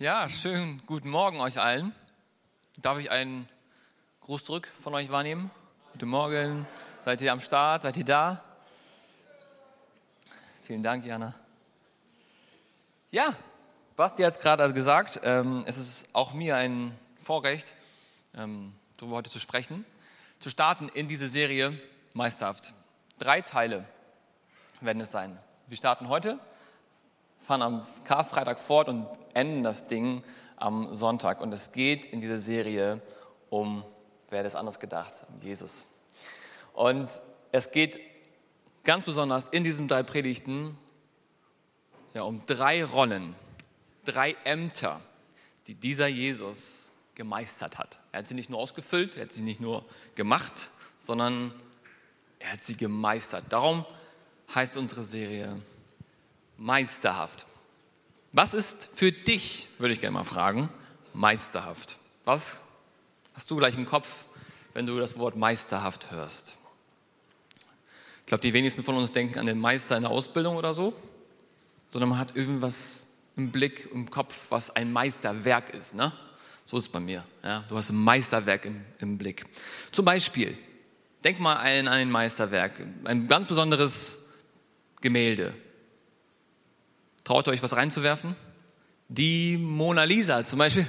Ja, schönen guten Morgen euch allen. Darf ich einen Gruß zurück von euch wahrnehmen? Guten Morgen. Seid ihr am Start? Seid ihr da? Vielen Dank, Jana. Ja, Basti hat es gerade gesagt. Ähm, es ist auch mir ein Vorrecht, ähm, darüber heute zu sprechen, zu starten in diese Serie Meisterhaft. Drei Teile werden es sein. Wir starten heute, fahren am Karfreitag fort und enden das Ding am Sonntag. Und es geht in dieser Serie um, wer hätte es anders gedacht, um Jesus. Und es geht ganz besonders in diesen drei Predigten ja, um drei Rollen, drei Ämter, die dieser Jesus gemeistert hat. Er hat sie nicht nur ausgefüllt, er hat sie nicht nur gemacht, sondern er hat sie gemeistert. Darum heißt unsere Serie Meisterhaft. Was ist für dich, würde ich gerne mal fragen, meisterhaft? Was hast du gleich im Kopf, wenn du das Wort meisterhaft hörst? Ich glaube, die wenigsten von uns denken an den Meister in der Ausbildung oder so, sondern man hat irgendwas im Blick, im Kopf, was ein Meisterwerk ist. Ne? So ist es bei mir. Ja? Du hast ein Meisterwerk im, im Blick. Zum Beispiel, denk mal an ein Meisterwerk, ein ganz besonderes Gemälde. Traut ihr euch was reinzuwerfen? Die Mona Lisa zum Beispiel.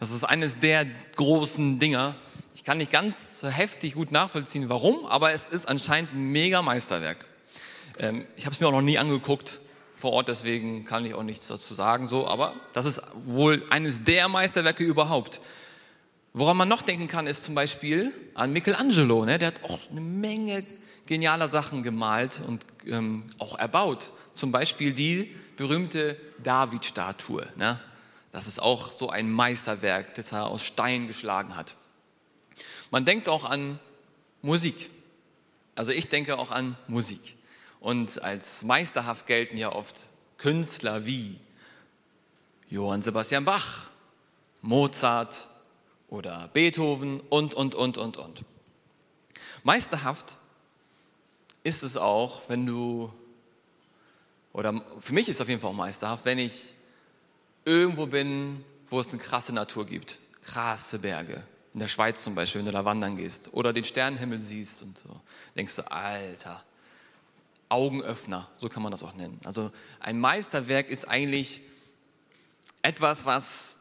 Das ist eines der großen Dinger. Ich kann nicht ganz so heftig gut nachvollziehen, warum, aber es ist anscheinend ein mega Meisterwerk. Ähm, ich habe es mir auch noch nie angeguckt vor Ort, deswegen kann ich auch nichts dazu sagen, so, aber das ist wohl eines der Meisterwerke überhaupt. Woran man noch denken kann, ist zum Beispiel an Michelangelo. Ne? Der hat auch eine Menge genialer Sachen gemalt und ähm, auch erbaut. Zum Beispiel die berühmte David-Statue. Ne? Das ist auch so ein Meisterwerk, das er aus Stein geschlagen hat. Man denkt auch an Musik. Also ich denke auch an Musik. Und als meisterhaft gelten ja oft Künstler wie Johann Sebastian Bach, Mozart oder Beethoven und, und, und, und, und. Meisterhaft ist es auch, wenn du oder für mich ist es auf jeden Fall auch meisterhaft, wenn ich irgendwo bin, wo es eine krasse Natur gibt, krasse Berge. In der Schweiz zum Beispiel, wenn du da wandern gehst oder den Sternenhimmel siehst und so, denkst du, Alter, Augenöffner, so kann man das auch nennen. Also ein Meisterwerk ist eigentlich etwas, was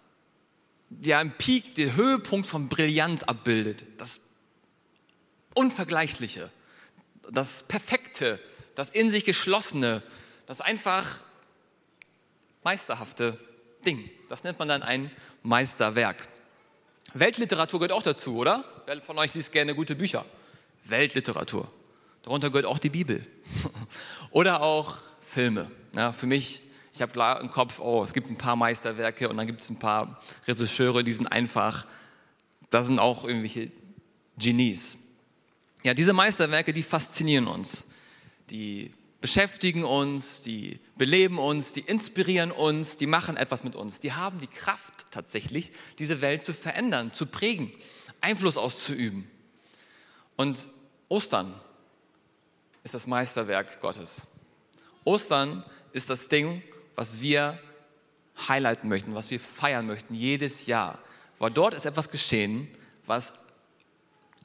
ja im Peak, den Höhepunkt von Brillanz abbildet. Das Unvergleichliche, das Perfekte, das in sich Geschlossene, das einfach meisterhafte Ding. Das nennt man dann ein Meisterwerk. Weltliteratur gehört auch dazu, oder? Wer von euch liest gerne gute Bücher? Weltliteratur. Darunter gehört auch die Bibel. oder auch Filme. Ja, für mich, ich habe klar im Kopf, oh, es gibt ein paar Meisterwerke und dann gibt es ein paar Regisseure, die sind einfach, da sind auch irgendwelche Genies. Ja, diese Meisterwerke, die faszinieren uns. Die beschäftigen uns, die beleben uns, die inspirieren uns, die machen etwas mit uns. Die haben die Kraft tatsächlich, diese Welt zu verändern, zu prägen, Einfluss auszuüben. Und Ostern ist das Meisterwerk Gottes. Ostern ist das Ding, was wir highlighten möchten, was wir feiern möchten jedes Jahr. Weil dort ist etwas geschehen, was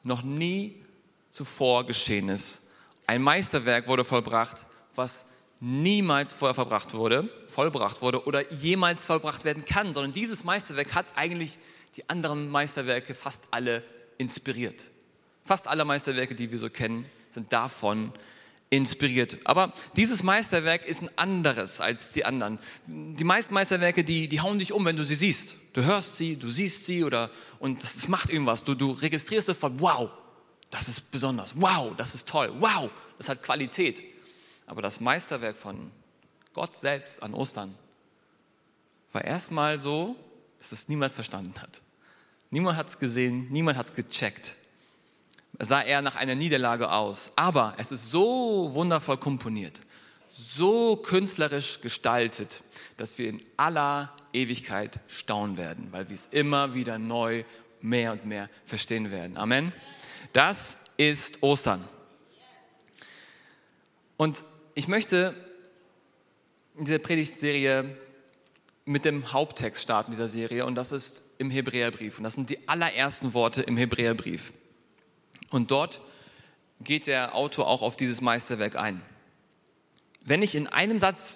noch nie zuvor geschehen ist. Ein Meisterwerk wurde vollbracht, was niemals vorher verbracht wurde, vollbracht wurde oder jemals vollbracht werden kann, sondern dieses Meisterwerk hat eigentlich die anderen Meisterwerke fast alle inspiriert. Fast alle Meisterwerke, die wir so kennen, sind davon inspiriert. Aber dieses Meisterwerk ist ein anderes als die anderen. Die meisten Meisterwerke, die, die hauen dich um, wenn du sie siehst. Du hörst sie, du siehst sie oder und das, das macht irgendwas. Du, du registrierst sofort, wow, das ist besonders, wow, das ist toll, wow, das hat Qualität. Aber das Meisterwerk von Gott selbst an Ostern war erstmal so, dass es niemand verstanden hat. Niemand hat es gesehen, niemand hat es gecheckt. Es sah eher nach einer Niederlage aus. Aber es ist so wundervoll komponiert, so künstlerisch gestaltet, dass wir in aller Ewigkeit staunen werden, weil wir es immer wieder neu mehr und mehr verstehen werden. Amen. Das ist Ostern. Und ich möchte in dieser Predigtserie mit dem Haupttext starten dieser Serie und das ist im Hebräerbrief. Und das sind die allerersten Worte im Hebräerbrief. Und dort geht der Autor auch auf dieses Meisterwerk ein. Wenn ich in einem Satz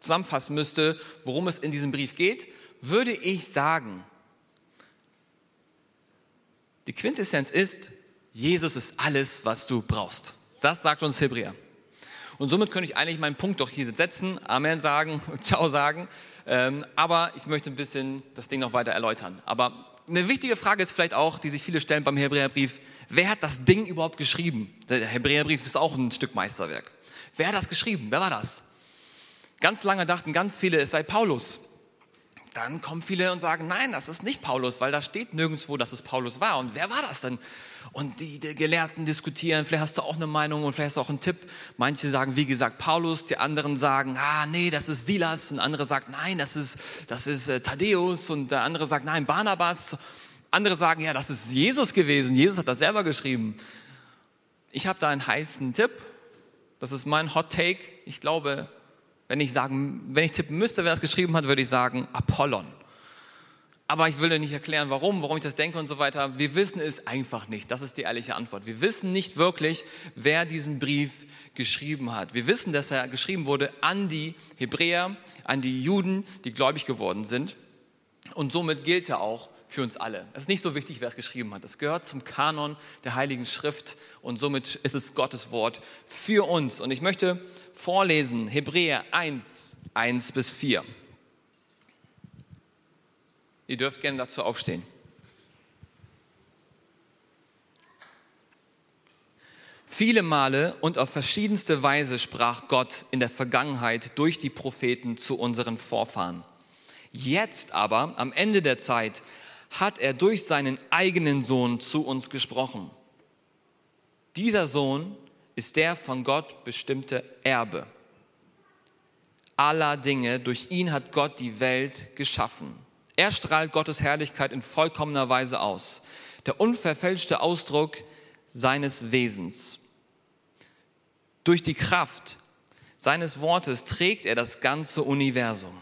zusammenfassen müsste, worum es in diesem Brief geht, würde ich sagen, die Quintessenz ist, Jesus ist alles, was du brauchst. Das sagt uns Hebräer. Und somit könnte ich eigentlich meinen Punkt doch hier setzen, Amen sagen, Ciao sagen. Ähm, aber ich möchte ein bisschen das Ding noch weiter erläutern. Aber eine wichtige Frage ist vielleicht auch, die sich viele stellen beim Hebräerbrief, wer hat das Ding überhaupt geschrieben? Der Hebräerbrief ist auch ein Stück Meisterwerk. Wer hat das geschrieben? Wer war das? Ganz lange dachten ganz viele, es sei Paulus. Dann kommen viele und sagen, nein, das ist nicht Paulus, weil da steht nirgendwo, dass es Paulus war. Und wer war das denn? Und die, die, Gelehrten diskutieren, vielleicht hast du auch eine Meinung und vielleicht hast du auch einen Tipp. Manche sagen, wie gesagt, Paulus, die anderen sagen, ah, nee, das ist Silas. Und andere sagt, nein, das ist, das ist äh, Thaddäus. Und der andere sagt, nein, Barnabas. Andere sagen, ja, das ist Jesus gewesen. Jesus hat das selber geschrieben. Ich habe da einen heißen Tipp. Das ist mein Hot Take. Ich glaube, wenn ich sagen, wenn ich tippen müsste, wer das geschrieben hat, würde ich sagen Apollon. Aber ich will dir nicht erklären, warum, warum ich das denke und so weiter. Wir wissen es einfach nicht. Das ist die ehrliche Antwort. Wir wissen nicht wirklich, wer diesen Brief geschrieben hat. Wir wissen, dass er geschrieben wurde an die Hebräer, an die Juden, die gläubig geworden sind. Und somit gilt er auch für uns alle. Es ist nicht so wichtig, wer es geschrieben hat. Es gehört zum Kanon der Heiligen Schrift und somit ist es Gottes Wort für uns. Und ich möchte vorlesen Hebräer 1, 1 bis 4. Ihr dürft gerne dazu aufstehen. Viele Male und auf verschiedenste Weise sprach Gott in der Vergangenheit durch die Propheten zu unseren Vorfahren. Jetzt aber, am Ende der Zeit, hat er durch seinen eigenen Sohn zu uns gesprochen. Dieser Sohn ist der von Gott bestimmte Erbe aller Dinge. Durch ihn hat Gott die Welt geschaffen. Er strahlt Gottes Herrlichkeit in vollkommener Weise aus. Der unverfälschte Ausdruck seines Wesens. Durch die Kraft seines Wortes trägt er das ganze Universum.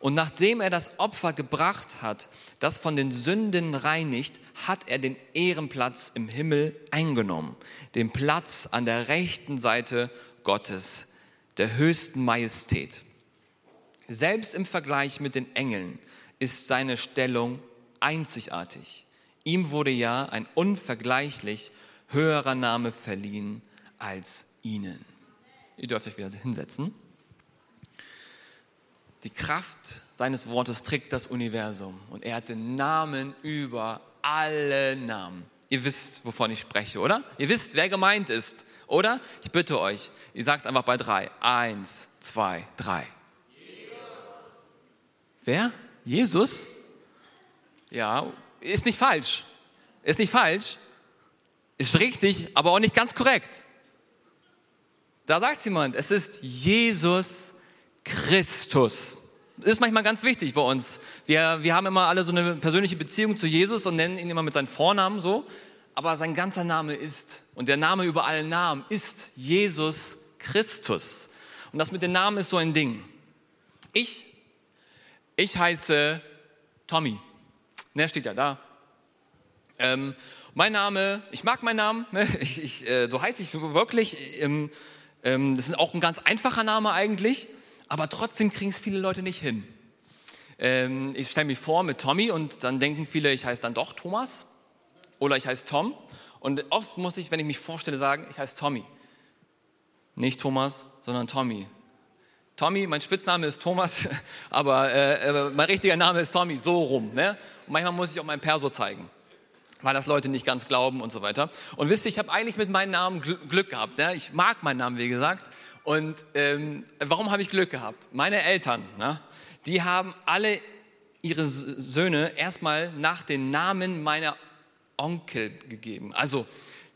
Und nachdem er das Opfer gebracht hat, das von den Sünden reinigt, hat er den Ehrenplatz im Himmel eingenommen, den Platz an der rechten Seite Gottes, der höchsten Majestät. Selbst im Vergleich mit den Engeln ist seine Stellung einzigartig. Ihm wurde ja ein unvergleichlich höherer Name verliehen als ihnen. Ihr dürft euch wieder hinsetzen. Die Kraft seines Wortes trägt das Universum und er hat den Namen über alle Namen. Ihr wisst, wovon ich spreche, oder? Ihr wisst, wer gemeint ist, oder? Ich bitte euch, ihr sagt es einfach bei drei. Eins, zwei, drei. Jesus. Wer? Jesus? Ja, ist nicht falsch. Ist nicht falsch. Ist richtig, aber auch nicht ganz korrekt. Da sagt jemand, es ist Jesus Christus. Ist manchmal ganz wichtig bei uns. Wir, wir haben immer alle so eine persönliche Beziehung zu Jesus und nennen ihn immer mit seinem Vornamen so. Aber sein ganzer Name ist, und der Name über allen Namen ist Jesus Christus. Und das mit den Namen ist so ein Ding. Ich ich heiße Tommy. Ne, steht ja da. Ähm, mein Name, ich mag meinen Namen, ne? ich, ich, äh, so heiße ich wirklich. Ähm, ähm, das ist auch ein ganz einfacher Name eigentlich, aber trotzdem kriegen es viele Leute nicht hin. Ähm, ich stelle mich vor mit Tommy und dann denken viele, ich heiße dann doch Thomas oder ich heiße Tom. Und oft muss ich, wenn ich mich vorstelle, sagen, ich heiße Tommy. Nicht Thomas, sondern Tommy. Tommy, mein Spitzname ist Thomas, aber äh, äh, mein richtiger Name ist Tommy, so rum. Ne? Und manchmal muss ich auch mein Perso zeigen, weil das Leute nicht ganz glauben und so weiter. Und wisst ihr, ich habe eigentlich mit meinem Namen Glück gehabt. Ne? Ich mag meinen Namen, wie gesagt. Und ähm, warum habe ich Glück gehabt? Meine Eltern, ne? die haben alle ihre Söhne erstmal nach den Namen meiner Onkel gegeben. Also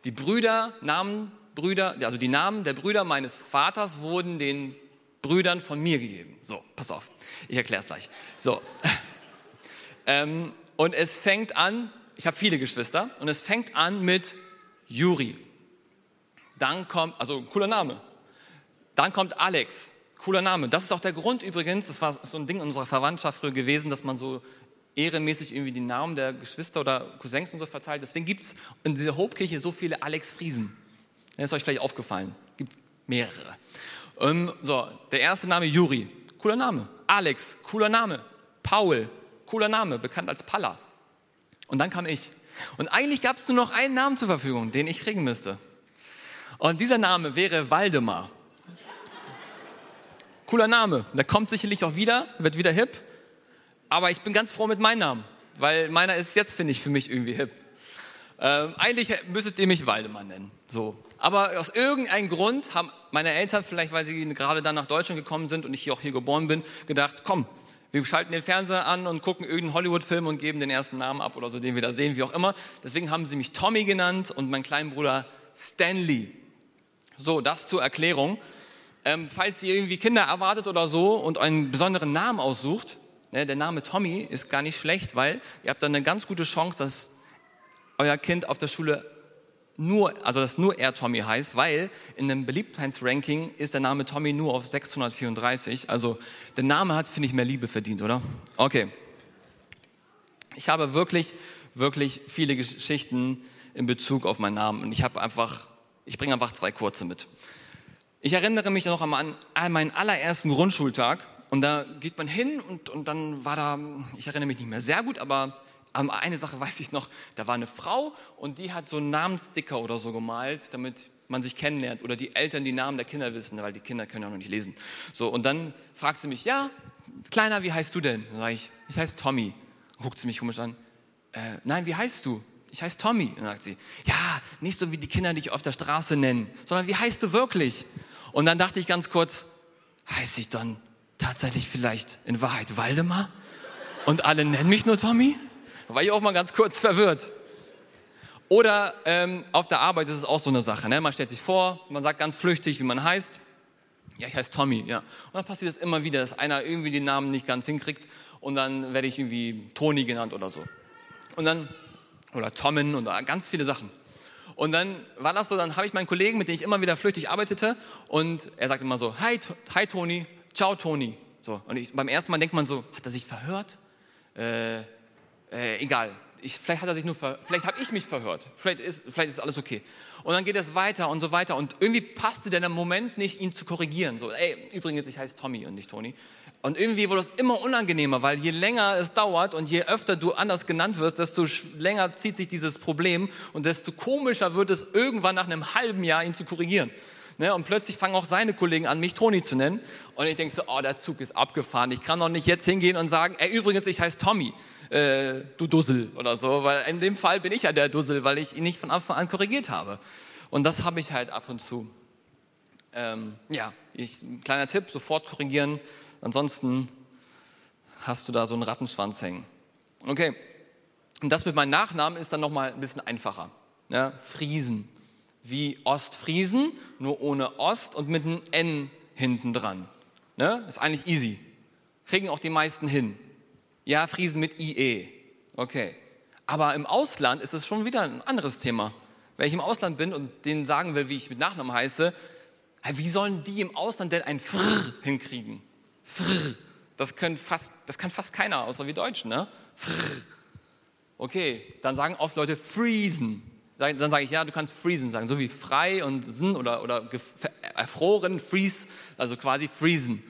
die Brüder, Namen, Brüder, also die Namen der Brüder meines Vaters wurden den Brüdern von mir gegeben. So, pass auf, ich erkläre es gleich. So. ähm, und es fängt an, ich habe viele Geschwister, und es fängt an mit Juri. Dann kommt, also cooler Name. Dann kommt Alex, Cooler Name. Das ist auch der Grund übrigens, das war so ein Ding in unserer Verwandtschaft früher gewesen, dass man so ehremäßig irgendwie die Namen der Geschwister oder Cousins und so verteilt. Deswegen gibt es in dieser Hauptkirche so viele Alex Friesen. Das ist euch vielleicht aufgefallen. Gibt mehrere. Ähm, so, der erste Name Juri. Cooler Name. Alex, cooler Name. Paul, cooler Name, bekannt als Palla. Und dann kam ich. Und eigentlich gab es nur noch einen Namen zur Verfügung, den ich kriegen müsste. Und dieser Name wäre Waldemar. Cooler Name. Der kommt sicherlich auch wieder, wird wieder hip. Aber ich bin ganz froh mit meinem Namen, weil meiner ist jetzt, finde ich, für mich irgendwie hip. Ähm, eigentlich müsstet ihr mich Waldemar nennen. So. Aber aus irgendeinem Grund haben meine Eltern, vielleicht weil sie gerade dann nach Deutschland gekommen sind und ich hier auch hier geboren bin, gedacht, komm, wir schalten den Fernseher an und gucken irgendeinen Hollywood-Film und geben den ersten Namen ab oder so, den wir da sehen, wie auch immer. Deswegen haben sie mich Tommy genannt und mein kleinen Bruder Stanley. So, das zur Erklärung. Ähm, falls ihr irgendwie Kinder erwartet oder so und einen besonderen Namen aussucht, ne, der Name Tommy ist gar nicht schlecht, weil ihr habt dann eine ganz gute Chance, dass euer Kind auf der Schule nur, also dass nur er Tommy heißt, weil in einem Beliebtheitsranking ist der Name Tommy nur auf 634. Also der Name hat, finde ich, mehr Liebe verdient, oder? Okay. Ich habe wirklich, wirklich viele Geschichten in Bezug auf meinen Namen und ich habe einfach, ich bringe einfach zwei kurze mit. Ich erinnere mich noch an meinen allerersten Grundschultag und da geht man hin und, und dann war da, ich erinnere mich nicht mehr sehr gut, aber eine Sache weiß ich noch, da war eine Frau und die hat so einen Namenssticker oder so gemalt, damit man sich kennenlernt oder die Eltern die Namen der Kinder wissen, weil die Kinder können ja noch nicht lesen. So, und dann fragt sie mich, ja, Kleiner, wie heißt du denn? Dann sage ich, ich heiße Tommy. guckt sie mich komisch an. Äh, nein, wie heißt du? Ich heiße Tommy. Dann sagt sie, ja, nicht so wie die Kinder dich auf der Straße nennen, sondern wie heißt du wirklich? Und dann dachte ich ganz kurz, heiße ich dann tatsächlich vielleicht in Wahrheit Waldemar? Und alle nennen mich nur Tommy? Da war ich auch mal ganz kurz verwirrt. Oder ähm, auf der Arbeit ist es auch so eine Sache. Ne? Man stellt sich vor, man sagt ganz flüchtig, wie man heißt. Ja, ich heiße Tommy, ja. Und dann passiert es immer wieder, dass einer irgendwie den Namen nicht ganz hinkriegt und dann werde ich irgendwie Toni genannt oder so. Und dann, oder Tommen oder ganz viele Sachen. Und dann war das so, dann habe ich meinen Kollegen, mit dem ich immer wieder flüchtig arbeitete und er sagte immer so, hi, hi Toni, ciao Toni. So, und ich, beim ersten Mal denkt man so, hat er sich verhört? Äh, äh, egal, ich, vielleicht hat er sich nur, vielleicht habe ich mich verhört, vielleicht ist, vielleicht ist alles okay. Und dann geht es weiter und so weiter und irgendwie passte der Moment nicht, ihn zu korrigieren. So, ey, übrigens, ich heiße Tommy und nicht Toni. Und irgendwie wurde es immer unangenehmer, weil je länger es dauert und je öfter du anders genannt wirst, desto länger zieht sich dieses Problem und desto komischer wird es irgendwann nach einem halben Jahr, ihn zu korrigieren. Ne? Und plötzlich fangen auch seine Kollegen an, mich Toni zu nennen. Und ich denke so, oh, der Zug ist abgefahren. Ich kann doch nicht jetzt hingehen und sagen, ey, übrigens, ich heiße Tommy äh, du Dussel oder so, weil in dem Fall bin ich ja der Dussel, weil ich ihn nicht von Anfang an korrigiert habe. Und das habe ich halt ab und zu. Ähm, ja, ich, kleiner Tipp, sofort korrigieren, ansonsten hast du da so einen Rattenschwanz hängen. Okay, und das mit meinem Nachnamen ist dann nochmal ein bisschen einfacher. Ja, Friesen, wie Ostfriesen, nur ohne Ost und mit einem N hinten dran. Ne? Ist eigentlich easy. Kriegen auch die meisten hin. Ja, Friesen mit IE. Okay. Aber im Ausland ist es schon wieder ein anderes Thema. Wenn ich im Ausland bin und denen sagen will, wie ich mit Nachnamen heiße, wie sollen die im Ausland denn ein Frr hinkriegen? Frr. Das, können fast, das kann fast keiner, außer wir Deutschen, ne? Frr. Okay, dann sagen oft Leute freezen. Dann sage ich, ja, du kannst freezen sagen, so wie frei und sin oder, oder erfroren, freeze, also quasi freezen.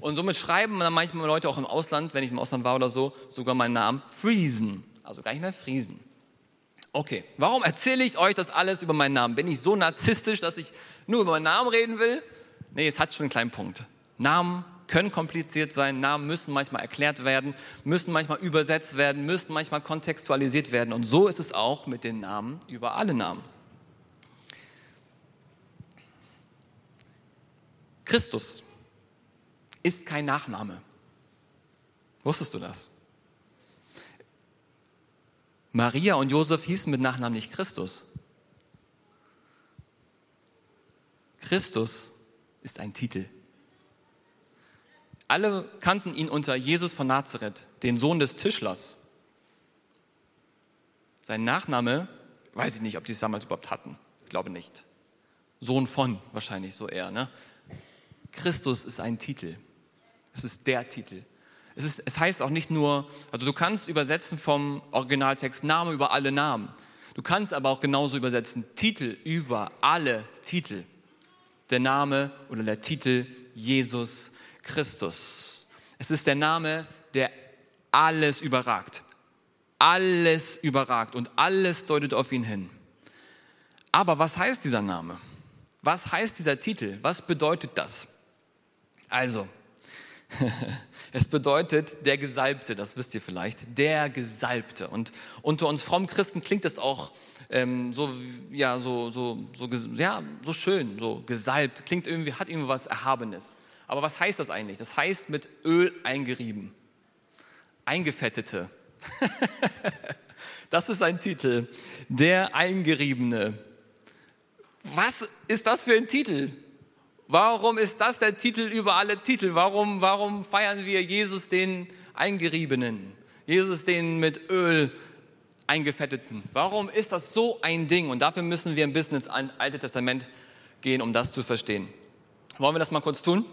Und somit schreiben dann manchmal Leute auch im Ausland, wenn ich im Ausland war oder so, sogar meinen Namen Friesen. Also gar nicht mehr Friesen. Okay, warum erzähle ich euch das alles über meinen Namen? Bin ich so narzisstisch, dass ich nur über meinen Namen reden will? Nee, es hat schon einen kleinen Punkt. Namen können kompliziert sein, Namen müssen manchmal erklärt werden, müssen manchmal übersetzt werden, müssen manchmal kontextualisiert werden. Und so ist es auch mit den Namen über alle Namen. Christus ist kein Nachname. Wusstest du das? Maria und Josef hießen mit Nachnamen nicht Christus. Christus ist ein Titel. Alle kannten ihn unter Jesus von Nazareth, den Sohn des Tischlers. Sein Nachname, weiß ich nicht, ob die es damals überhaupt hatten. Ich glaube nicht. Sohn von, wahrscheinlich so eher. Ne? Christus ist ein Titel. Es ist der Titel. Es, ist, es heißt auch nicht nur, also du kannst übersetzen vom Originaltext Name über alle Namen. Du kannst aber auch genauso übersetzen Titel über alle Titel. Der Name oder der Titel Jesus Christus. Es ist der Name, der alles überragt. Alles überragt und alles deutet auf ihn hin. Aber was heißt dieser Name? Was heißt dieser Titel? Was bedeutet das? Also, es bedeutet der Gesalbte, das wisst ihr vielleicht, der Gesalbte. Und unter uns frommen Christen klingt das auch ähm, so, ja, so, so, so, ja, so schön, so gesalbt, klingt irgendwie, hat irgendwie was Erhabenes. Aber was heißt das eigentlich? Das heißt mit Öl eingerieben, eingefettete. das ist ein Titel, der Eingeriebene. Was ist das für ein Titel? Warum ist das der Titel über alle Titel? Warum, warum feiern wir Jesus den Eingeriebenen? Jesus den mit Öl eingefetteten? Warum ist das so ein Ding? Und dafür müssen wir ein bisschen ins Alte Testament gehen, um das zu verstehen. Wollen wir das mal kurz tun?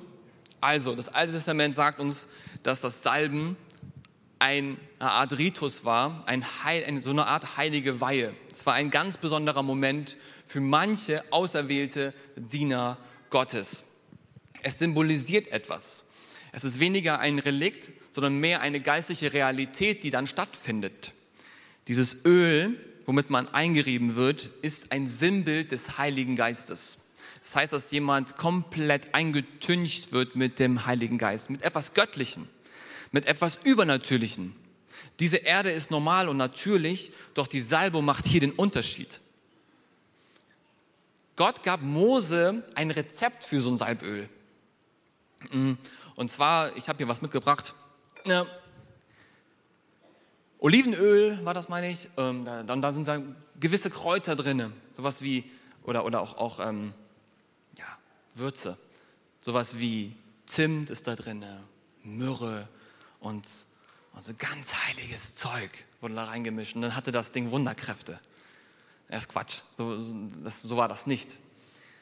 Also, das Alte Testament sagt uns, dass das Salben eine Art Ritus war, ein Heil, so eine Art heilige Weihe. Es war ein ganz besonderer Moment für manche auserwählte Diener Gottes. Es symbolisiert etwas. Es ist weniger ein Relikt, sondern mehr eine geistliche Realität, die dann stattfindet. Dieses Öl, womit man eingerieben wird, ist ein Sinnbild des Heiligen Geistes. Das heißt, dass jemand komplett eingetüncht wird mit dem Heiligen Geist, mit etwas Göttlichem, mit etwas Übernatürlichem. Diese Erde ist normal und natürlich, doch die Salbung macht hier den Unterschied. Gott gab Mose ein Rezept für so ein Salböl. Mm, und zwar, ich habe hier was mitgebracht. Ja. Olivenöl war das, meine ich. Ähm, dann da sind da gewisse Kräuter drin, sowas wie oder oder auch auch ähm, Würze, sowas wie Zimt ist da drin, Myrrhe und, und so ganz heiliges Zeug wurde da reingemischt und dann hatte das Ding Wunderkräfte. Das ist Quatsch, so, das, so war das nicht.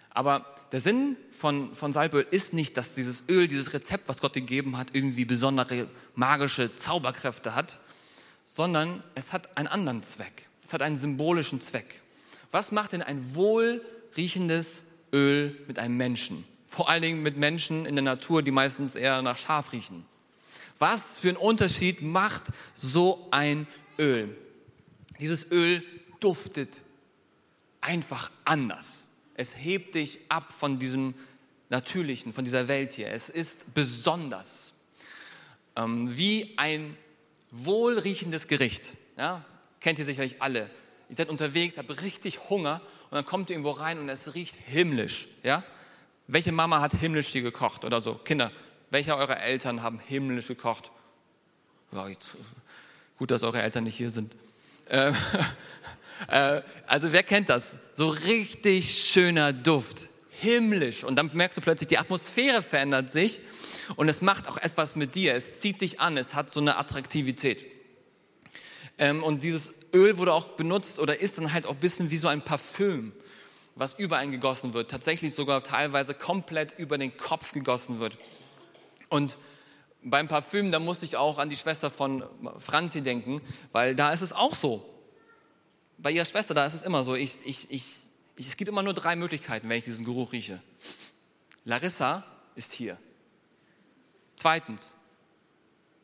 Aber der Sinn von, von Salböl ist nicht, dass dieses Öl, dieses Rezept, was Gott gegeben hat, irgendwie besondere magische Zauberkräfte hat, sondern es hat einen anderen Zweck. Es hat einen symbolischen Zweck. Was macht denn ein wohlriechendes Öl mit einem Menschen? Vor allen Dingen mit Menschen in der Natur, die meistens eher nach Schaf riechen. Was für einen Unterschied macht so ein Öl? Dieses Öl duftet einfach anders. Es hebt dich ab von diesem Natürlichen, von dieser Welt hier. Es ist besonders. Ähm, wie ein wohlriechendes Gericht. Ja? Kennt ihr sicherlich alle. Ihr seid unterwegs, habt richtig Hunger und dann kommt ihr irgendwo rein und es riecht himmlisch. Ja? Welche Mama hat himmlisch hier gekocht oder so? Kinder, welche eurer Eltern haben himmlisch gekocht? Gut, dass eure Eltern nicht hier sind. Ähm, Äh, also wer kennt das? So richtig schöner Duft, himmlisch. Und dann merkst du plötzlich, die Atmosphäre verändert sich und es macht auch etwas mit dir. Es zieht dich an, es hat so eine Attraktivität. Ähm, und dieses Öl wurde auch benutzt oder ist dann halt auch ein bisschen wie so ein Parfüm, was über einen gegossen wird. Tatsächlich sogar teilweise komplett über den Kopf gegossen wird. Und beim Parfüm, da musste ich auch an die Schwester von Franzi denken, weil da ist es auch so bei ihrer Schwester, da ist es immer so, ich, ich, ich, es gibt immer nur drei Möglichkeiten, wenn ich diesen Geruch rieche. Larissa ist hier. Zweitens,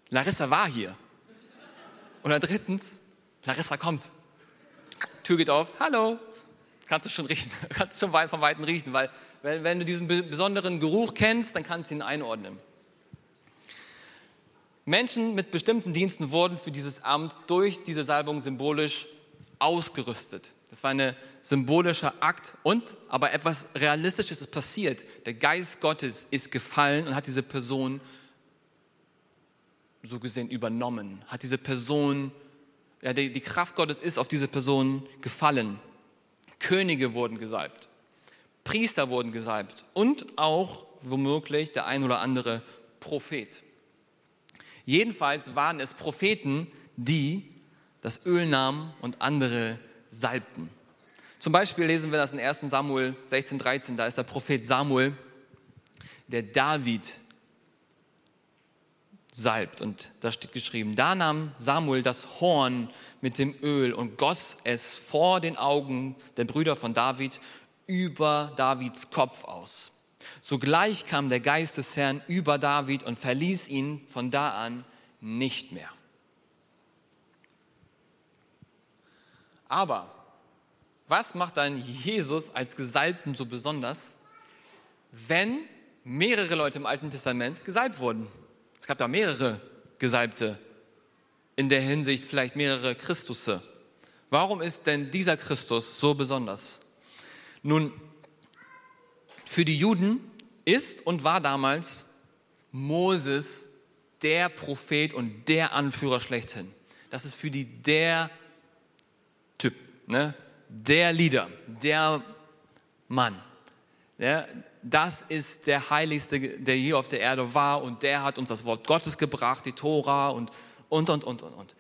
Larissa war hier. Oder drittens, Larissa kommt. Tür geht auf, hallo. Kannst du schon riechen, kannst du schon von Weitem riechen, weil wenn, wenn du diesen besonderen Geruch kennst, dann kannst du ihn einordnen. Menschen mit bestimmten Diensten wurden für dieses Amt durch diese Salbung symbolisch ausgerüstet. Das war ein symbolischer Akt und aber etwas Realistisches ist passiert. Der Geist Gottes ist gefallen und hat diese Person so gesehen übernommen, hat diese Person, ja, die, die Kraft Gottes ist auf diese Person gefallen. Könige wurden gesalbt, Priester wurden gesalbt und auch womöglich der ein oder andere Prophet. Jedenfalls waren es Propheten, die das Öl nahmen und andere salbten. Zum Beispiel lesen wir das in 1 Samuel 16, 13, da ist der Prophet Samuel, der David salbt. Und da steht geschrieben, da nahm Samuel das Horn mit dem Öl und goss es vor den Augen der Brüder von David über Davids Kopf aus. Sogleich kam der Geist des Herrn über David und verließ ihn von da an nicht mehr. Aber was macht dann Jesus als Gesalbten so besonders, wenn mehrere Leute im Alten Testament gesalbt wurden? Es gab da mehrere Gesalbte, in der Hinsicht vielleicht mehrere Christusse. Warum ist denn dieser Christus so besonders? Nun, für die Juden ist und war damals Moses der Prophet und der Anführer schlechthin. Das ist für die der Typ, ne? der Leader, der Mann. Ja, das ist der Heiligste, der hier auf der Erde war und der hat uns das Wort Gottes gebracht, die Tora und, und, und, und, und, und.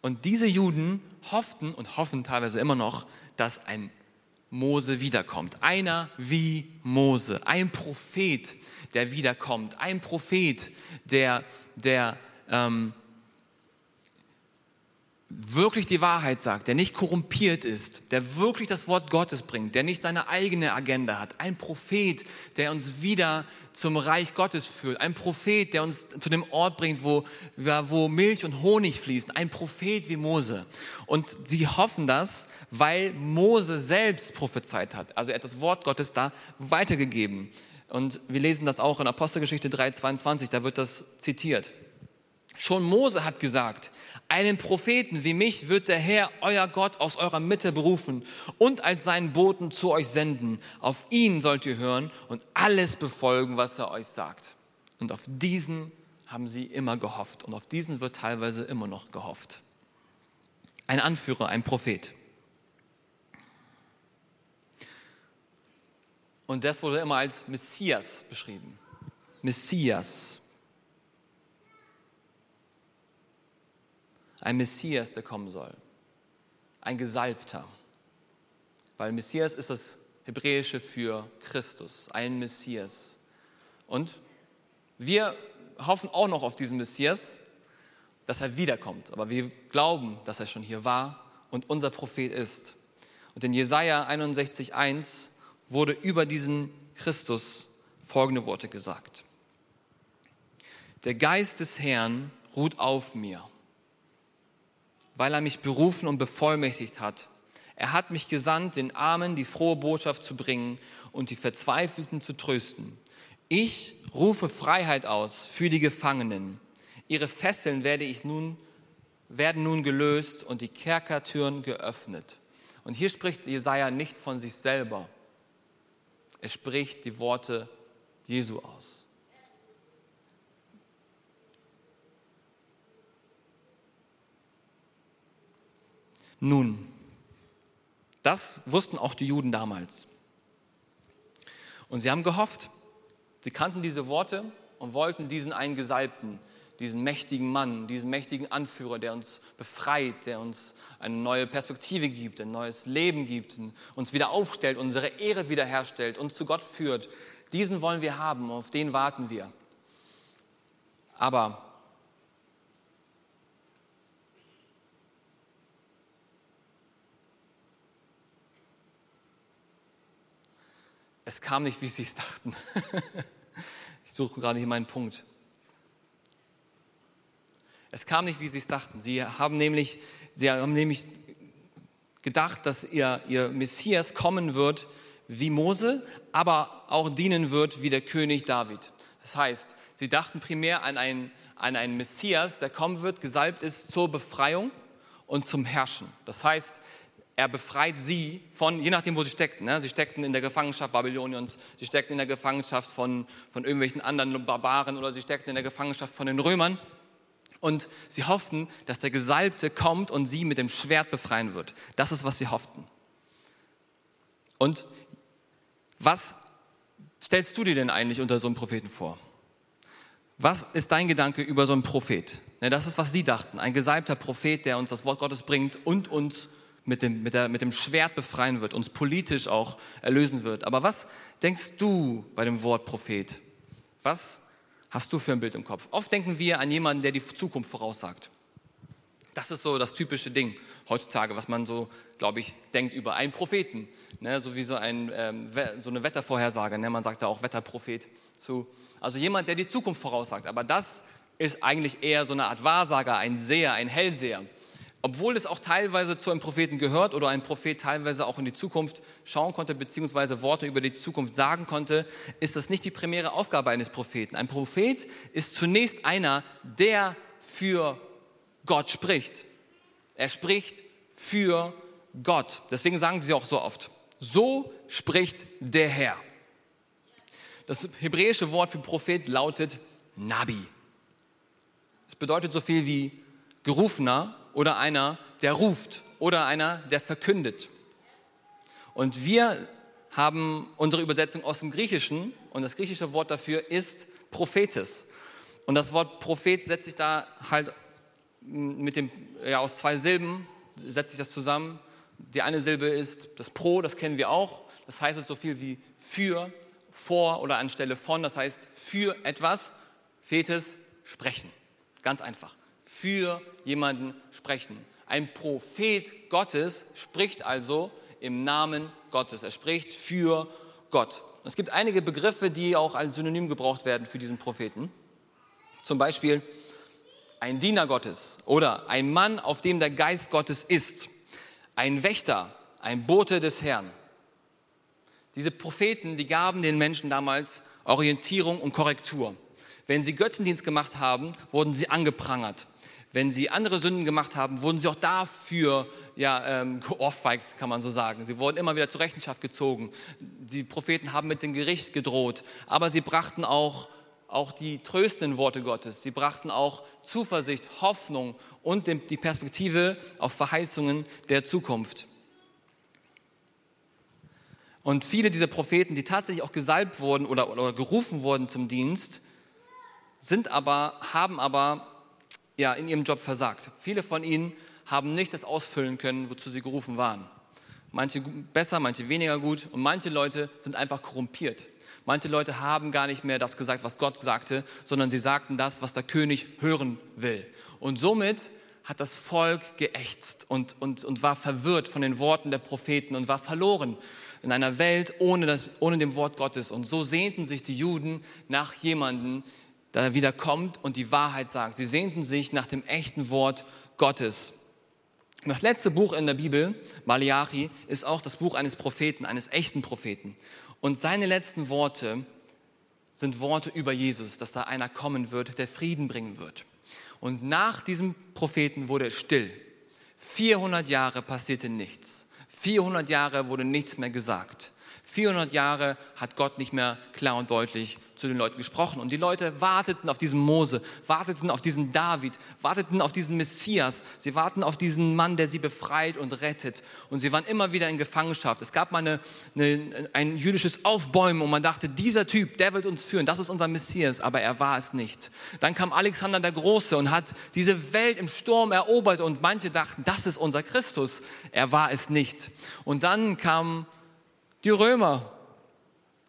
Und diese Juden hofften und hoffen teilweise immer noch, dass ein Mose wiederkommt. Einer wie Mose, ein Prophet, der wiederkommt, ein Prophet, der, der ähm, wirklich die Wahrheit sagt, der nicht korrumpiert ist, der wirklich das Wort Gottes bringt, der nicht seine eigene Agenda hat, ein Prophet, der uns wieder zum Reich Gottes führt, ein Prophet, der uns zu dem Ort bringt, wo, wo Milch und Honig fließen, ein Prophet wie Mose. Und sie hoffen das, weil Mose selbst prophezeit hat. Also er hat das Wort Gottes da weitergegeben. Und wir lesen das auch in Apostelgeschichte 3,22, da wird das zitiert. Schon Mose hat gesagt, einen Propheten wie mich wird der Herr, euer Gott, aus eurer Mitte berufen und als seinen Boten zu euch senden. Auf ihn sollt ihr hören und alles befolgen, was er euch sagt. Und auf diesen haben sie immer gehofft und auf diesen wird teilweise immer noch gehofft. Ein Anführer, ein Prophet. Und das wurde immer als Messias beschrieben. Messias. Ein Messias, der kommen soll. Ein Gesalbter. Weil Messias ist das Hebräische für Christus, ein Messias. Und wir hoffen auch noch auf diesen Messias, dass er wiederkommt. Aber wir glauben, dass er schon hier war und unser Prophet ist. Und in Jesaja 61,1 wurde über diesen Christus folgende Worte gesagt: Der Geist des Herrn ruht auf mir weil er mich berufen und bevollmächtigt hat. Er hat mich gesandt, den Armen die frohe Botschaft zu bringen und die Verzweifelten zu trösten. Ich rufe Freiheit aus für die Gefangenen. Ihre Fesseln werde ich nun, werden nun gelöst und die Kerkertüren geöffnet. Und hier spricht Jesaja nicht von sich selber. Er spricht die Worte Jesu aus. Nun, das wussten auch die Juden damals. Und sie haben gehofft, sie kannten diese Worte und wollten diesen einen Gesalbten, diesen mächtigen Mann, diesen mächtigen Anführer, der uns befreit, der uns eine neue Perspektive gibt, ein neues Leben gibt, uns wieder aufstellt, unsere Ehre wiederherstellt, uns zu Gott führt. Diesen wollen wir haben, auf den warten wir. Aber es kam nicht, wie sie es dachten. ich suche gerade hier meinen Punkt. Es kam nicht, wie sie es dachten. Sie haben nämlich, sie haben nämlich gedacht, dass ihr, ihr Messias kommen wird wie Mose, aber auch dienen wird wie der König David. Das heißt, sie dachten primär an einen, an einen Messias, der kommen wird, gesalbt ist zur Befreiung und zum Herrschen. Das heißt, er befreit sie von, je nachdem, wo sie steckten. Ne? Sie steckten in der Gefangenschaft Babyloniens, sie steckten in der Gefangenschaft von, von irgendwelchen anderen Barbaren oder sie steckten in der Gefangenschaft von den Römern. Und sie hofften, dass der Gesalbte kommt und sie mit dem Schwert befreien wird. Das ist, was sie hofften. Und was stellst du dir denn eigentlich unter so einem Propheten vor? Was ist dein Gedanke über so einen Prophet? Ne, das ist, was sie dachten. Ein gesalbter Prophet, der uns das Wort Gottes bringt und uns mit dem, mit, der, mit dem Schwert befreien wird, uns politisch auch erlösen wird. Aber was denkst du bei dem Wort Prophet? Was hast du für ein Bild im Kopf? Oft denken wir an jemanden, der die Zukunft voraussagt. Das ist so das typische Ding heutzutage, was man so, glaube ich, denkt über einen Propheten. Ne? So wie so, ein, ähm, so eine Wettervorhersage. Ne? Man sagt da auch Wetterprophet zu. Also jemand, der die Zukunft voraussagt. Aber das ist eigentlich eher so eine Art Wahrsager, ein Seher, ein Hellseher. Obwohl es auch teilweise zu einem Propheten gehört oder ein Prophet teilweise auch in die Zukunft schauen konnte, beziehungsweise Worte über die Zukunft sagen konnte, ist das nicht die primäre Aufgabe eines Propheten. Ein Prophet ist zunächst einer, der für Gott spricht. Er spricht für Gott. Deswegen sagen sie auch so oft, so spricht der Herr. Das hebräische Wort für Prophet lautet Nabi. Es bedeutet so viel wie Gerufener oder einer, der ruft oder einer, der verkündet. Und wir haben unsere Übersetzung aus dem Griechischen und das griechische Wort dafür ist Prophetes. Und das Wort Prophet setzt sich da halt mit dem, ja, aus zwei Silben, setzt sich das zusammen. Die eine Silbe ist das Pro, das kennen wir auch. Das heißt es so viel wie für, vor oder anstelle von. Das heißt für etwas, Fetes, sprechen. Ganz einfach. Für jemanden sprechen. Ein Prophet Gottes spricht also im Namen Gottes. Er spricht für Gott. Es gibt einige Begriffe, die auch als Synonym gebraucht werden für diesen Propheten. Zum Beispiel ein Diener Gottes oder ein Mann, auf dem der Geist Gottes ist, ein Wächter, ein Bote des Herrn. Diese Propheten, die gaben den Menschen damals Orientierung und Korrektur. Wenn sie Götzendienst gemacht haben, wurden sie angeprangert. Wenn sie andere Sünden gemacht haben, wurden sie auch dafür ja, ähm, geohrfeigt, kann man so sagen. Sie wurden immer wieder zur Rechenschaft gezogen. Die Propheten haben mit dem Gericht gedroht, aber sie brachten auch, auch die tröstenden Worte Gottes. Sie brachten auch Zuversicht, Hoffnung und die Perspektive auf Verheißungen der Zukunft. Und viele dieser Propheten, die tatsächlich auch gesalbt wurden oder, oder gerufen wurden zum Dienst, sind aber, haben aber ja, in ihrem Job versagt. Viele von ihnen haben nicht das ausfüllen können, wozu sie gerufen waren. Manche besser, manche weniger gut und manche Leute sind einfach korrumpiert. Manche Leute haben gar nicht mehr das gesagt, was Gott sagte, sondern sie sagten das, was der König hören will. Und somit hat das Volk geächtzt und, und, und war verwirrt von den Worten der Propheten und war verloren in einer Welt ohne, das, ohne dem Wort Gottes. Und so sehnten sich die Juden nach jemandem, da wieder kommt und die Wahrheit sagt. Sie sehnten sich nach dem echten Wort Gottes. Das letzte Buch in der Bibel, Malachi, ist auch das Buch eines Propheten, eines echten Propheten. Und seine letzten Worte sind Worte über Jesus, dass da einer kommen wird, der Frieden bringen wird. Und nach diesem Propheten wurde es still. 400 Jahre passierte nichts. 400 Jahre wurde nichts mehr gesagt. 400 Jahre hat Gott nicht mehr klar und deutlich zu den Leuten gesprochen. Und die Leute warteten auf diesen Mose, warteten auf diesen David, warteten auf diesen Messias. Sie warten auf diesen Mann, der sie befreit und rettet. Und sie waren immer wieder in Gefangenschaft. Es gab mal eine, eine, ein jüdisches Aufbäumen und man dachte, dieser Typ, der wird uns führen, das ist unser Messias. Aber er war es nicht. Dann kam Alexander der Große und hat diese Welt im Sturm erobert und manche dachten, das ist unser Christus. Er war es nicht. Und dann kamen die Römer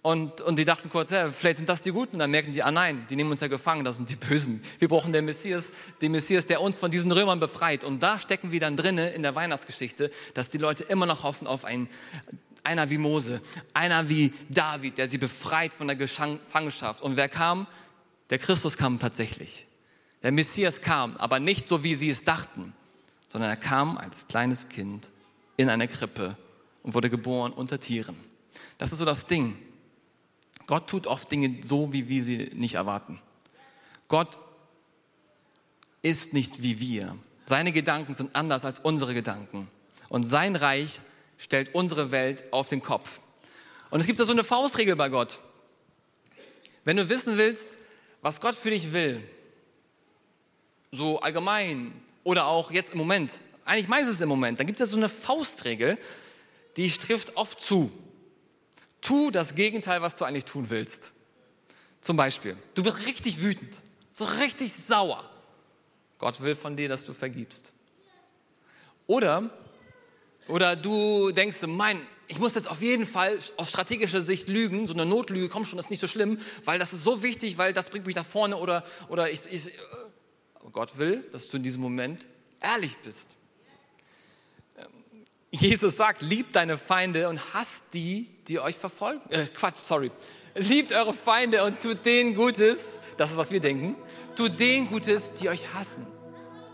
und, und die dachten kurz, ja, vielleicht sind das die Guten. Dann merken sie, ah nein, die nehmen uns ja gefangen, das sind die Bösen. Wir brauchen den Messias, den Messias, der uns von diesen Römern befreit. Und da stecken wir dann drinne in der Weihnachtsgeschichte, dass die Leute immer noch hoffen auf einen, einer wie Mose, einer wie David, der sie befreit von der Gefangenschaft. Und wer kam? Der Christus kam tatsächlich. Der Messias kam, aber nicht so, wie sie es dachten, sondern er kam als kleines Kind in einer Krippe und wurde geboren unter Tieren. Das ist so das Ding. Gott tut oft Dinge so, wie wir sie nicht erwarten. Gott ist nicht wie wir. Seine Gedanken sind anders als unsere Gedanken. Und sein Reich stellt unsere Welt auf den Kopf. Und es gibt da so eine Faustregel bei Gott. Wenn du wissen willst, was Gott für dich will, so allgemein oder auch jetzt im Moment, eigentlich meistens im Moment, dann gibt es so eine Faustregel, die trifft oft zu. Tu das Gegenteil, was du eigentlich tun willst. Zum Beispiel, du bist richtig wütend, so richtig sauer. Gott will von dir, dass du vergibst. Oder Oder du denkst, mein, ich muss jetzt auf jeden Fall aus strategischer Sicht lügen, so eine Notlüge, komm schon, ist nicht so schlimm, weil das ist so wichtig, weil das bringt mich nach vorne oder, oder ich, ich Gott will, dass du in diesem Moment ehrlich bist. Jesus sagt, liebt deine Feinde und hasst die, die euch verfolgen. Äh, Quatsch, sorry. Liebt eure Feinde und tut denen Gutes, das ist, was wir denken, tut denen Gutes, die euch hassen.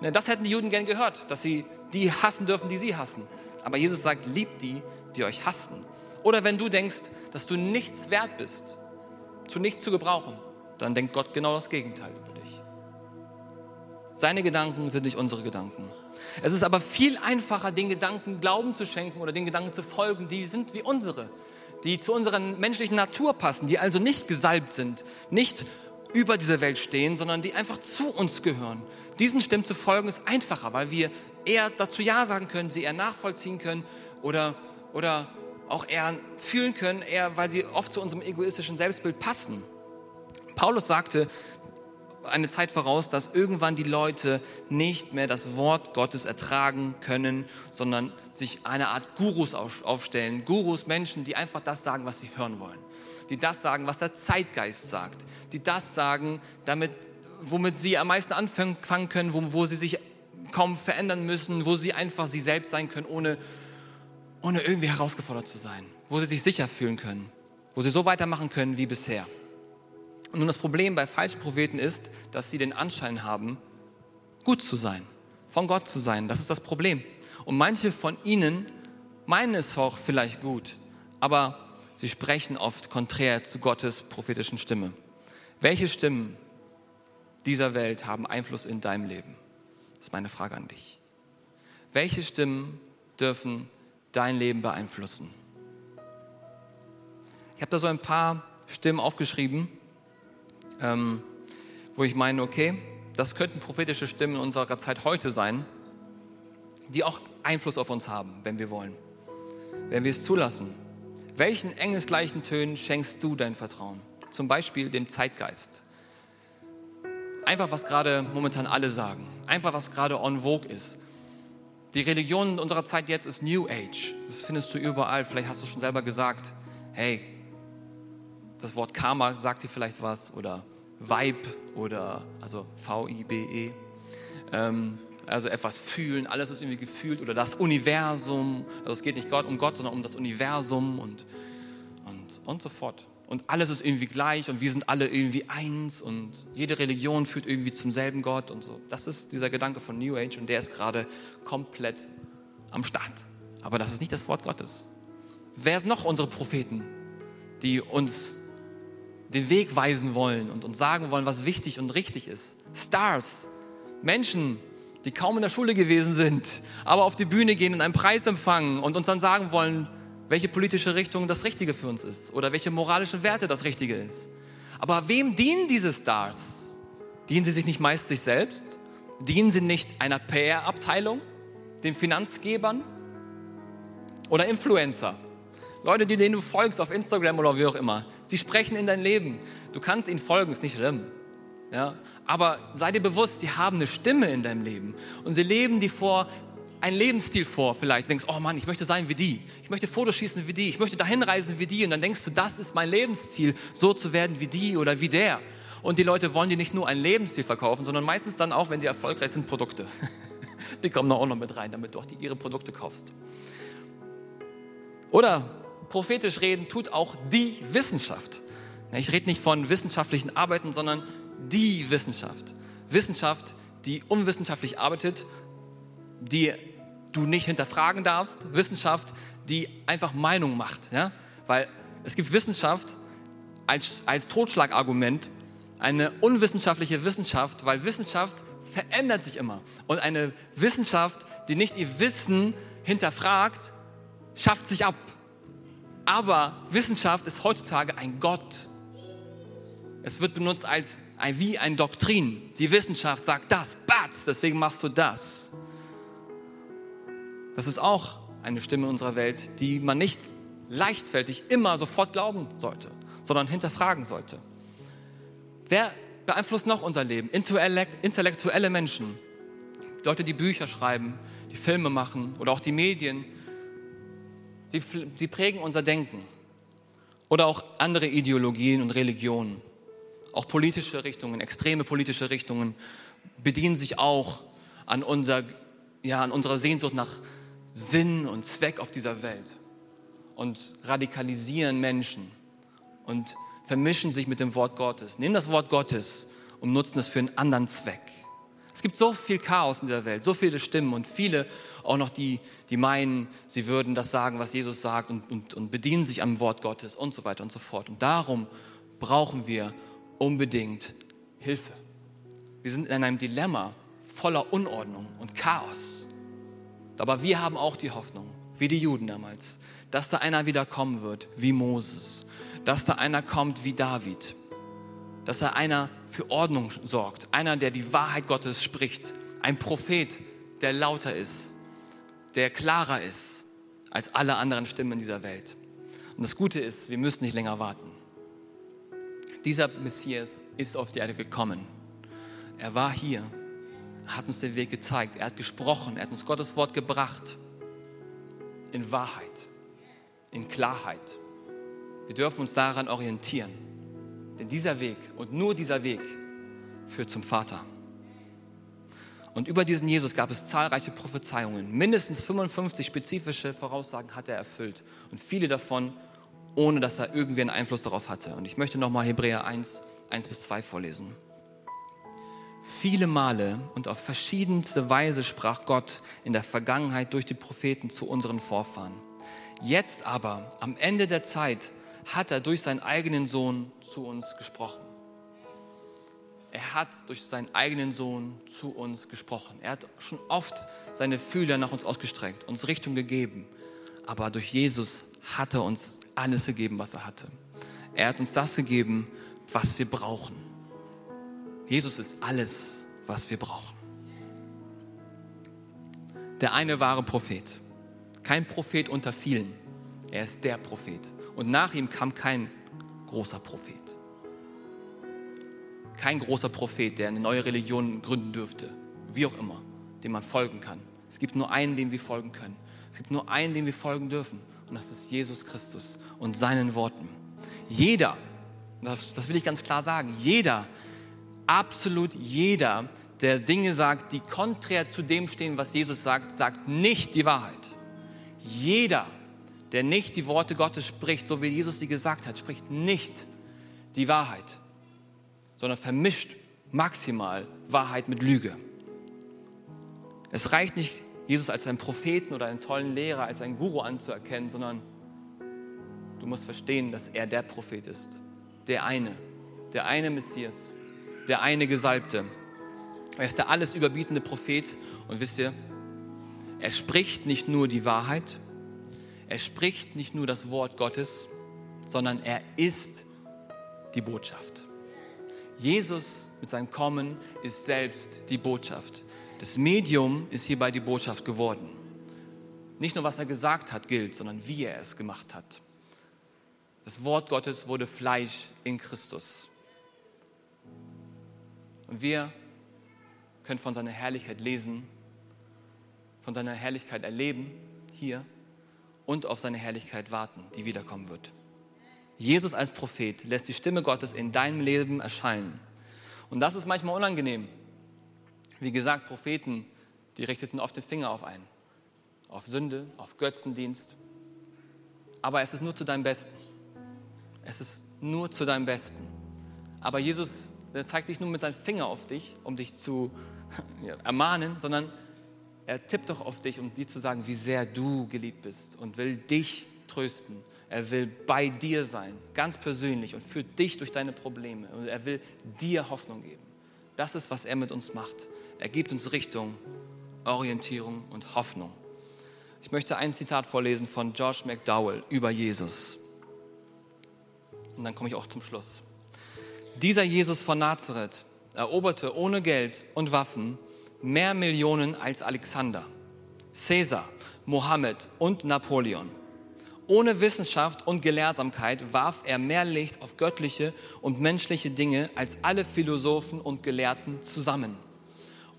Das hätten die Juden gern gehört, dass sie die hassen dürfen, die sie hassen. Aber Jesus sagt, liebt die, die euch hassen. Oder wenn du denkst, dass du nichts wert bist, zu nichts zu gebrauchen, dann denkt Gott genau das Gegenteil über dich. Seine Gedanken sind nicht unsere Gedanken. Es ist aber viel einfacher, den Gedanken Glauben zu schenken oder den Gedanken zu folgen, die sind wie unsere, die zu unserer menschlichen Natur passen, die also nicht gesalbt sind, nicht über dieser Welt stehen, sondern die einfach zu uns gehören. Diesen Stimmen zu folgen ist einfacher, weil wir eher dazu Ja sagen können, sie eher nachvollziehen können oder, oder auch eher fühlen können, eher weil sie oft zu unserem egoistischen Selbstbild passen. Paulus sagte eine Zeit voraus, dass irgendwann die Leute nicht mehr das Wort Gottes ertragen können, sondern sich eine Art Gurus aufstellen. Gurus, Menschen, die einfach das sagen, was sie hören wollen. Die das sagen, was der Zeitgeist sagt. Die das sagen, damit, womit sie am meisten anfangen können, wo, wo sie sich kaum verändern müssen, wo sie einfach sie selbst sein können, ohne, ohne irgendwie herausgefordert zu sein, wo sie sich sicher fühlen können, wo sie so weitermachen können wie bisher. Und nun das Problem bei falschen Propheten ist, dass sie den Anschein haben, gut zu sein, von Gott zu sein. Das ist das Problem. Und manche von ihnen meinen es auch vielleicht gut, aber sie sprechen oft konträr zu Gottes prophetischen Stimme. Welche Stimmen dieser Welt haben Einfluss in deinem Leben? Das ist meine Frage an dich. Welche Stimmen dürfen dein Leben beeinflussen? Ich habe da so ein paar Stimmen aufgeschrieben, ähm, wo ich meine, okay, das könnten prophetische Stimmen unserer Zeit heute sein, die auch Einfluss auf uns haben, wenn wir wollen, wenn wir es zulassen. Welchen engelsgleichen Tönen schenkst du dein Vertrauen? Zum Beispiel dem Zeitgeist. Einfach, was gerade momentan alle sagen. Einfach, was gerade on vogue ist. Die Religion unserer Zeit jetzt ist New Age. Das findest du überall. Vielleicht hast du schon selber gesagt, hey, das Wort Karma sagt dir vielleicht was oder Vibe oder also V-I-B-E. Ähm, also etwas fühlen, alles ist irgendwie gefühlt oder das Universum. Also es geht nicht Gott, um Gott, sondern um das Universum und, und, und so fort und alles ist irgendwie gleich und wir sind alle irgendwie eins und jede Religion führt irgendwie zum selben Gott und so. Das ist dieser Gedanke von New Age und der ist gerade komplett am Start. Aber das ist nicht das Wort Gottes. Wer sind noch unsere Propheten, die uns den Weg weisen wollen und uns sagen wollen, was wichtig und richtig ist? Stars, Menschen, die kaum in der Schule gewesen sind, aber auf die Bühne gehen und einen Preis empfangen und uns dann sagen wollen, welche politische Richtung das Richtige für uns ist oder welche moralischen Werte das Richtige ist. Aber wem dienen diese Stars? Dienen sie sich nicht meist sich selbst? Dienen sie nicht einer PR-Abteilung, den Finanzgebern oder Influencer? Leute, denen du folgst auf Instagram oder wie auch immer, sie sprechen in dein Leben. Du kannst ihnen folgen, ist nicht schlimm. Ja? Aber sei dir bewusst, sie haben eine Stimme in deinem Leben und sie leben die vor einen Lebensstil vor, vielleicht. Du denkst, oh Mann, ich möchte sein wie die. Ich möchte Fotos schießen wie die. Ich möchte dahin reisen wie die. Und dann denkst du, das ist mein Lebensziel, so zu werden wie die oder wie der. Und die Leute wollen dir nicht nur einen Lebensstil verkaufen, sondern meistens dann auch, wenn sie erfolgreich sind, Produkte. Die kommen da auch noch mit rein, damit du auch ihre Produkte kaufst. Oder prophetisch reden tut auch die Wissenschaft. Ich rede nicht von wissenschaftlichen Arbeiten, sondern die Wissenschaft. Wissenschaft, die unwissenschaftlich arbeitet, die du nicht hinterfragen darfst, Wissenschaft, die einfach Meinung macht. Ja? Weil es gibt Wissenschaft als, als Totschlagargument, eine unwissenschaftliche Wissenschaft, weil Wissenschaft verändert sich immer. Und eine Wissenschaft, die nicht ihr Wissen hinterfragt, schafft sich ab. Aber Wissenschaft ist heutzutage ein Gott. Es wird benutzt als wie ein Doktrin. Die Wissenschaft sagt das, batz, deswegen machst du das. Das ist auch eine Stimme in unserer Welt, die man nicht leichtfertig immer sofort glauben sollte, sondern hinterfragen sollte. Wer beeinflusst noch unser Leben? Intellektuelle Menschen, Leute, die Bücher schreiben, die Filme machen oder auch die Medien Sie, sie prägen unser Denken. Oder auch andere Ideologien und Religionen. Auch politische Richtungen, extreme politische Richtungen bedienen sich auch an, unser, ja, an unserer Sehnsucht nach Sinn und Zweck auf dieser Welt und radikalisieren Menschen und vermischen sich mit dem Wort Gottes, nehmen das Wort Gottes und nutzen es für einen anderen Zweck. Es gibt so viel Chaos in dieser Welt, so viele Stimmen und viele auch noch, die, die meinen, sie würden das sagen, was Jesus sagt und, und, und bedienen sich am Wort Gottes und so weiter und so fort. Und darum brauchen wir unbedingt Hilfe. Wir sind in einem Dilemma voller Unordnung und Chaos. Aber wir haben auch die Hoffnung, wie die Juden damals, dass da einer wieder kommen wird, wie Moses, dass da einer kommt wie David, dass da einer für Ordnung sorgt, einer, der die Wahrheit Gottes spricht, ein Prophet, der lauter ist, der klarer ist als alle anderen Stimmen dieser Welt. Und das Gute ist, wir müssen nicht länger warten. Dieser Messias ist auf die Erde gekommen. Er war hier, hat uns den Weg gezeigt, er hat gesprochen, er hat uns Gottes Wort gebracht. In Wahrheit, in Klarheit. Wir dürfen uns daran orientieren. Denn dieser Weg und nur dieser Weg führt zum Vater. Und über diesen Jesus gab es zahlreiche Prophezeiungen. Mindestens 55 spezifische Voraussagen hat er erfüllt. Und viele davon, ohne dass er irgendwie einen Einfluss darauf hatte. Und ich möchte nochmal Hebräer 1, 1 bis 2 vorlesen. Viele Male und auf verschiedenste Weise sprach Gott in der Vergangenheit durch die Propheten zu unseren Vorfahren. Jetzt aber, am Ende der Zeit, hat er durch seinen eigenen Sohn zu uns gesprochen. Er hat durch seinen eigenen Sohn zu uns gesprochen. Er hat schon oft seine Fühler nach uns ausgestreckt, uns Richtung gegeben. Aber durch Jesus hat er uns alles gegeben, was er hatte. Er hat uns das gegeben, was wir brauchen. Jesus ist alles, was wir brauchen. Der eine wahre Prophet. Kein Prophet unter vielen. Er ist der Prophet. Und nach ihm kam kein großer Prophet. Kein großer Prophet, der eine neue Religion gründen dürfte, wie auch immer, dem man folgen kann. Es gibt nur einen, dem wir folgen können. Es gibt nur einen, dem wir folgen dürfen. Und das ist Jesus Christus und seinen Worten. Jeder, das, das will ich ganz klar sagen, jeder, absolut jeder, der Dinge sagt, die konträr zu dem stehen, was Jesus sagt, sagt nicht die Wahrheit. Jeder, der nicht die Worte Gottes spricht, so wie Jesus sie gesagt hat, spricht nicht die Wahrheit, sondern vermischt maximal Wahrheit mit Lüge. Es reicht nicht, Jesus als einen Propheten oder einen tollen Lehrer, als einen Guru anzuerkennen, sondern du musst verstehen, dass er der Prophet ist. Der eine, der eine Messias, der eine Gesalbte. Er ist der alles überbietende Prophet und wisst ihr, er spricht nicht nur die Wahrheit, er spricht nicht nur das Wort Gottes, sondern er ist die Botschaft. Jesus mit seinem Kommen ist selbst die Botschaft. Das Medium ist hierbei die Botschaft geworden. Nicht nur was er gesagt hat gilt, sondern wie er es gemacht hat. Das Wort Gottes wurde Fleisch in Christus. Und wir können von seiner Herrlichkeit lesen, von seiner Herrlichkeit erleben hier und auf seine Herrlichkeit warten, die wiederkommen wird. Jesus als Prophet lässt die Stimme Gottes in deinem Leben erscheinen. Und das ist manchmal unangenehm. Wie gesagt, Propheten, die richteten oft den Finger auf einen, auf Sünde, auf Götzendienst. Aber es ist nur zu deinem Besten. Es ist nur zu deinem Besten. Aber Jesus zeigt nicht nur mit seinem Finger auf dich, um dich zu ermahnen, sondern er tippt doch auf dich, um dir zu sagen, wie sehr du geliebt bist und will dich trösten. Er will bei dir sein, ganz persönlich und führt dich durch deine Probleme. Und er will dir Hoffnung geben. Das ist, was er mit uns macht. Er gibt uns Richtung, Orientierung und Hoffnung. Ich möchte ein Zitat vorlesen von George McDowell über Jesus. Und dann komme ich auch zum Schluss. Dieser Jesus von Nazareth eroberte ohne Geld und Waffen mehr Millionen als Alexander, Caesar, Mohammed und Napoleon. Ohne Wissenschaft und Gelehrsamkeit warf er mehr Licht auf göttliche und menschliche Dinge als alle Philosophen und Gelehrten zusammen.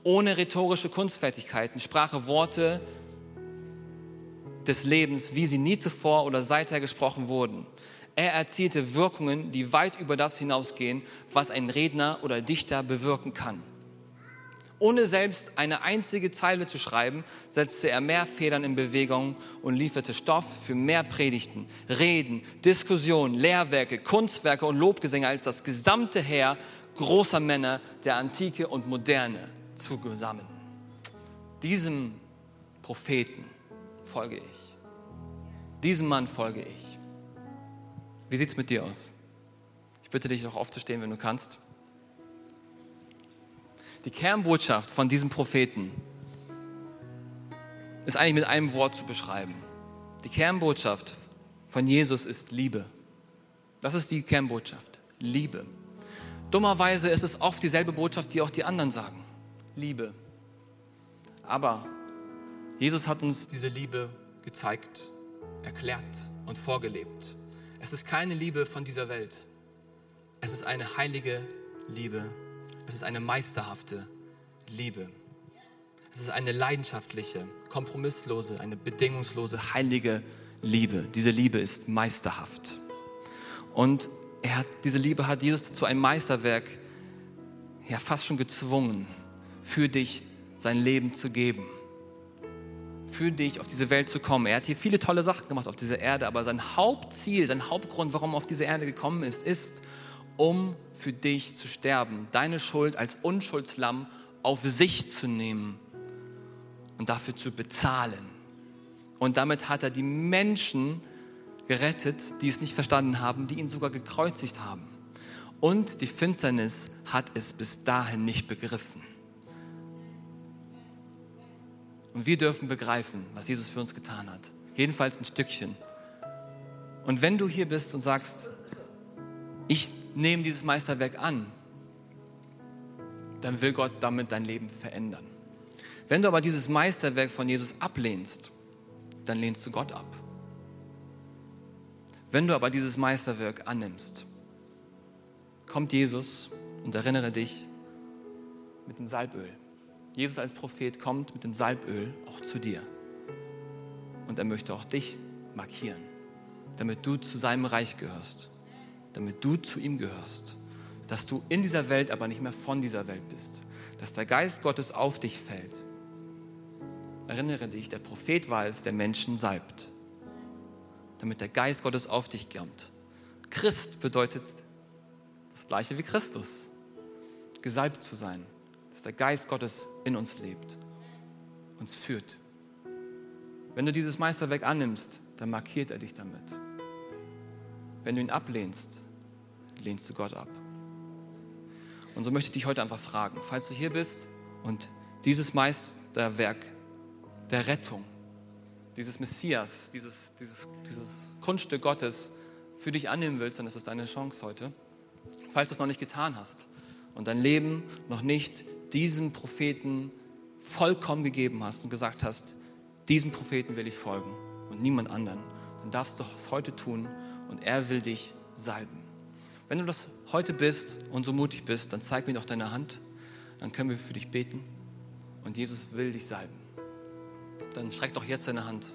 Ohne rhetorische Kunstfertigkeiten sprach er Worte des Lebens, wie sie nie zuvor oder seither gesprochen wurden. Er erzielte Wirkungen, die weit über das hinausgehen, was ein Redner oder Dichter bewirken kann. Ohne selbst eine einzige Zeile zu schreiben, setzte er mehr Federn in Bewegung und lieferte Stoff für mehr Predigten, Reden, Diskussionen, Lehrwerke, Kunstwerke und Lobgesänge als das gesamte Heer großer Männer der Antike und Moderne zusammen. Diesem Propheten folge ich. Diesem Mann folge ich. Wie sieht es mit dir aus? Ich bitte dich noch aufzustehen, wenn du kannst. Die Kernbotschaft von diesem Propheten ist eigentlich mit einem Wort zu beschreiben. Die Kernbotschaft von Jesus ist Liebe. Das ist die Kernbotschaft. Liebe. Dummerweise ist es oft dieselbe Botschaft, die auch die anderen sagen. Liebe. Aber Jesus hat uns diese Liebe gezeigt, erklärt und vorgelebt. Es ist keine Liebe von dieser Welt. Es ist eine heilige Liebe es ist eine meisterhafte Liebe. Es ist eine leidenschaftliche, kompromisslose, eine bedingungslose, heilige Liebe. Diese Liebe ist meisterhaft. Und hat, diese Liebe hat Jesus zu einem Meisterwerk ja fast schon gezwungen, für dich sein Leben zu geben. Für dich auf diese Welt zu kommen. Er hat hier viele tolle Sachen gemacht auf dieser Erde, aber sein Hauptziel, sein Hauptgrund, warum er auf diese Erde gekommen ist, ist, um für dich zu sterben, deine Schuld als Unschuldslamm auf sich zu nehmen und dafür zu bezahlen. Und damit hat er die Menschen gerettet, die es nicht verstanden haben, die ihn sogar gekreuzigt haben. Und die Finsternis hat es bis dahin nicht begriffen. Und wir dürfen begreifen, was Jesus für uns getan hat. Jedenfalls ein Stückchen. Und wenn du hier bist und sagst, ich nehme dieses Meisterwerk an, dann will Gott damit dein Leben verändern. Wenn du aber dieses Meisterwerk von Jesus ablehnst, dann lehnst du Gott ab. Wenn du aber dieses Meisterwerk annimmst, kommt Jesus und erinnere dich mit dem Salböl. Jesus als Prophet kommt mit dem Salböl auch zu dir. Und er möchte auch dich markieren, damit du zu seinem Reich gehörst damit du zu ihm gehörst. Dass du in dieser Welt aber nicht mehr von dieser Welt bist. Dass der Geist Gottes auf dich fällt. Erinnere dich, der Prophet war es, der Menschen salbt. Damit der Geist Gottes auf dich kommt. Christ bedeutet das gleiche wie Christus. Gesalbt zu sein. Dass der Geist Gottes in uns lebt. Uns führt. Wenn du dieses Meisterwerk annimmst, dann markiert er dich damit. Wenn du ihn ablehnst, lehnst du Gott ab. Und so möchte ich dich heute einfach fragen, falls du hier bist und dieses Meisterwerk der Rettung, dieses Messias, dieses, dieses, dieses Kunststück Gottes für dich annehmen willst, dann ist das deine Chance heute. Falls du es noch nicht getan hast und dein Leben noch nicht diesem Propheten vollkommen gegeben hast und gesagt hast, diesem Propheten will ich folgen und niemand anderen, dann darfst du es heute tun und er will dich salben. Wenn du das heute bist und so mutig bist, dann zeig mir doch deine Hand. Dann können wir für dich beten. Und Jesus will dich salben. Dann streck doch jetzt deine Hand,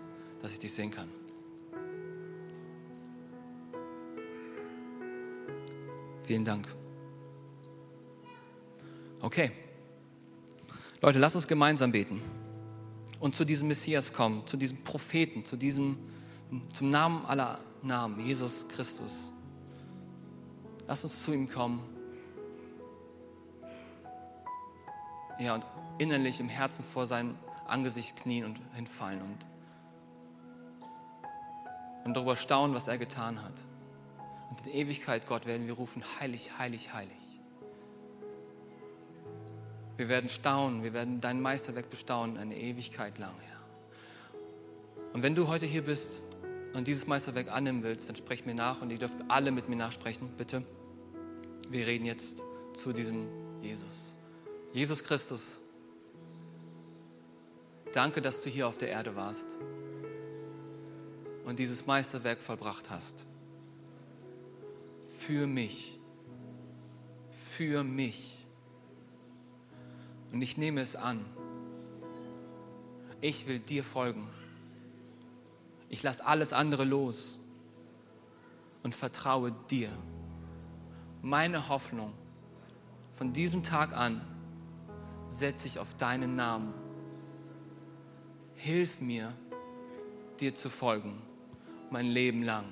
dass ich dich sehen kann. Vielen Dank. Okay. Leute, lasst uns gemeinsam beten und zu diesem Messias kommen, zu diesem Propheten, zu diesem, zum Namen aller Namen, Jesus Christus. Lass uns zu ihm kommen. Ja, und innerlich im Herzen vor seinem Angesicht knien und hinfallen und, und darüber staunen, was er getan hat. Und in Ewigkeit, Gott, werden wir rufen, heilig, heilig, heilig. Wir werden staunen, wir werden dein Meisterwerk bestaunen, eine Ewigkeit lang, Herr. Und wenn du heute hier bist und dieses Meisterwerk annehmen willst, dann sprech mir nach und ihr dürft alle mit mir nachsprechen, bitte. Wir reden jetzt zu diesem Jesus. Jesus Christus, danke, dass du hier auf der Erde warst und dieses Meisterwerk vollbracht hast. Für mich. Für mich. Und ich nehme es an. Ich will dir folgen. Ich lasse alles andere los und vertraue dir. Meine Hoffnung von diesem Tag an setze ich auf deinen Namen. Hilf mir, dir zu folgen, mein Leben lang.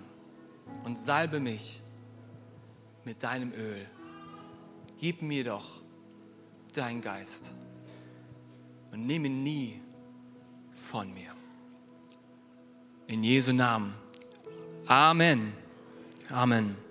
Und salbe mich mit deinem Öl. Gib mir doch dein Geist und nimm ihn nie von mir. In Jesu Namen. Amen. Amen.